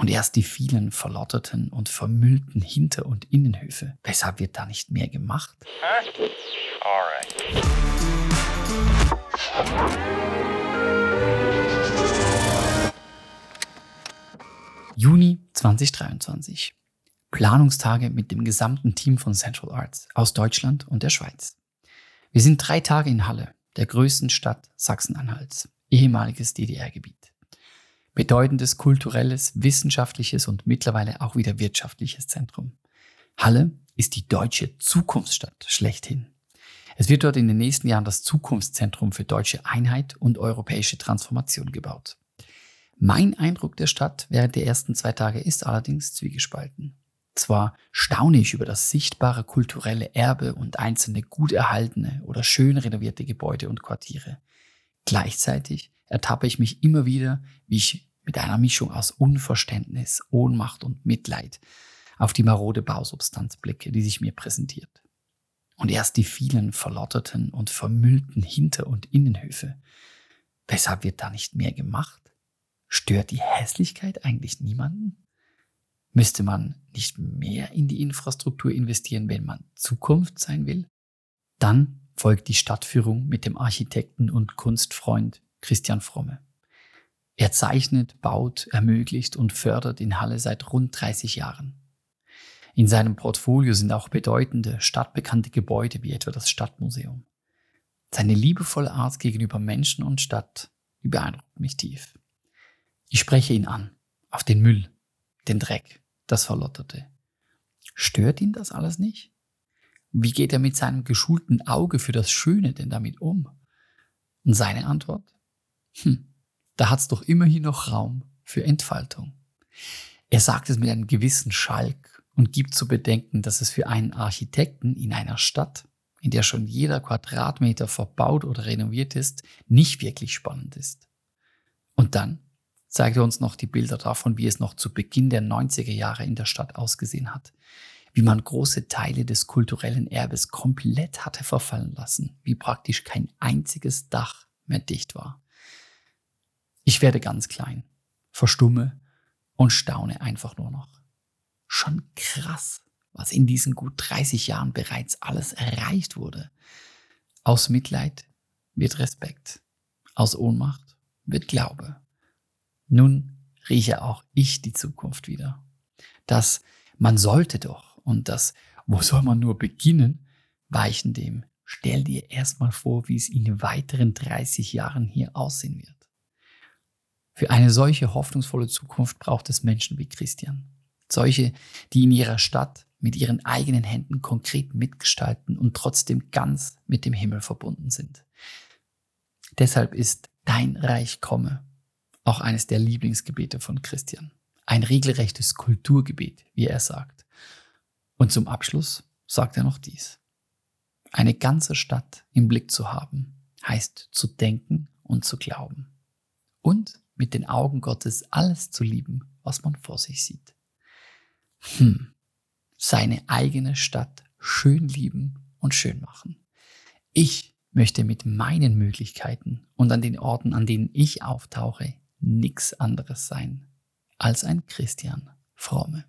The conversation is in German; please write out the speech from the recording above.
Und erst die vielen verlotterten und vermüllten Hinter- und Innenhöfe. Weshalb wird da nicht mehr gemacht? Huh? Alright. Juni 2023. Planungstage mit dem gesamten Team von Central Arts aus Deutschland und der Schweiz. Wir sind drei Tage in Halle, der größten Stadt Sachsen-Anhalts, ehemaliges DDR-Gebiet. Bedeutendes kulturelles, wissenschaftliches und mittlerweile auch wieder wirtschaftliches Zentrum. Halle ist die deutsche Zukunftsstadt schlechthin. Es wird dort in den nächsten Jahren das Zukunftszentrum für deutsche Einheit und europäische Transformation gebaut. Mein Eindruck der Stadt während der ersten zwei Tage ist allerdings zwiegespalten. Zwar staune ich über das sichtbare kulturelle Erbe und einzelne gut erhaltene oder schön renovierte Gebäude und Quartiere. Gleichzeitig ertappe ich mich immer wieder, wie ich mit einer Mischung aus Unverständnis, Ohnmacht und Mitleid auf die marode Bausubstanz blicke, die sich mir präsentiert. Und erst die vielen verlotterten und vermüllten Hinter- und Innenhöfe. Weshalb wird da nicht mehr gemacht? Stört die Hässlichkeit eigentlich niemanden? Müsste man nicht mehr in die Infrastruktur investieren, wenn man Zukunft sein will? Dann folgt die Stadtführung mit dem Architekten und Kunstfreund Christian Fromme. Er zeichnet, baut, ermöglicht und fördert in Halle seit rund 30 Jahren. In seinem Portfolio sind auch bedeutende, stadtbekannte Gebäude wie etwa das Stadtmuseum. Seine liebevolle Art gegenüber Menschen und Stadt beeindruckt mich tief. Ich spreche ihn an, auf den Müll, den Dreck, das Verlotterte. Stört ihn das alles nicht? Wie geht er mit seinem geschulten Auge für das Schöne denn damit um? Und seine Antwort? Hm, da hat's doch immerhin noch Raum für Entfaltung. Er sagt es mit einem gewissen Schalk und gibt zu bedenken, dass es für einen Architekten in einer Stadt, in der schon jeder Quadratmeter verbaut oder renoviert ist, nicht wirklich spannend ist. Und dann zeigt er uns noch die Bilder davon, wie es noch zu Beginn der 90er Jahre in der Stadt ausgesehen hat. Wie man große Teile des kulturellen Erbes komplett hatte verfallen lassen, wie praktisch kein einziges Dach mehr dicht war. Ich werde ganz klein, verstumme und staune einfach nur noch. Schon krass, was in diesen gut 30 Jahren bereits alles erreicht wurde. Aus Mitleid wird Respekt, aus Ohnmacht wird Glaube. Nun rieche auch ich die Zukunft wieder. Das man sollte doch und das wo soll man nur beginnen, weichen dem. Stell dir erstmal vor, wie es in weiteren 30 Jahren hier aussehen wird. Für eine solche hoffnungsvolle Zukunft braucht es Menschen wie Christian. Solche, die in ihrer Stadt mit ihren eigenen Händen konkret mitgestalten und trotzdem ganz mit dem Himmel verbunden sind. Deshalb ist dein Reich komme auch eines der Lieblingsgebete von Christian. Ein regelrechtes Kulturgebet, wie er sagt. Und zum Abschluss sagt er noch dies. Eine ganze Stadt im Blick zu haben, heißt zu denken und zu glauben. Und mit den Augen Gottes alles zu lieben, was man vor sich sieht. Hm, seine eigene Stadt schön lieben und schön machen. Ich möchte mit meinen Möglichkeiten und an den Orten, an denen ich auftauche, nichts anderes sein als ein Christian Fromme.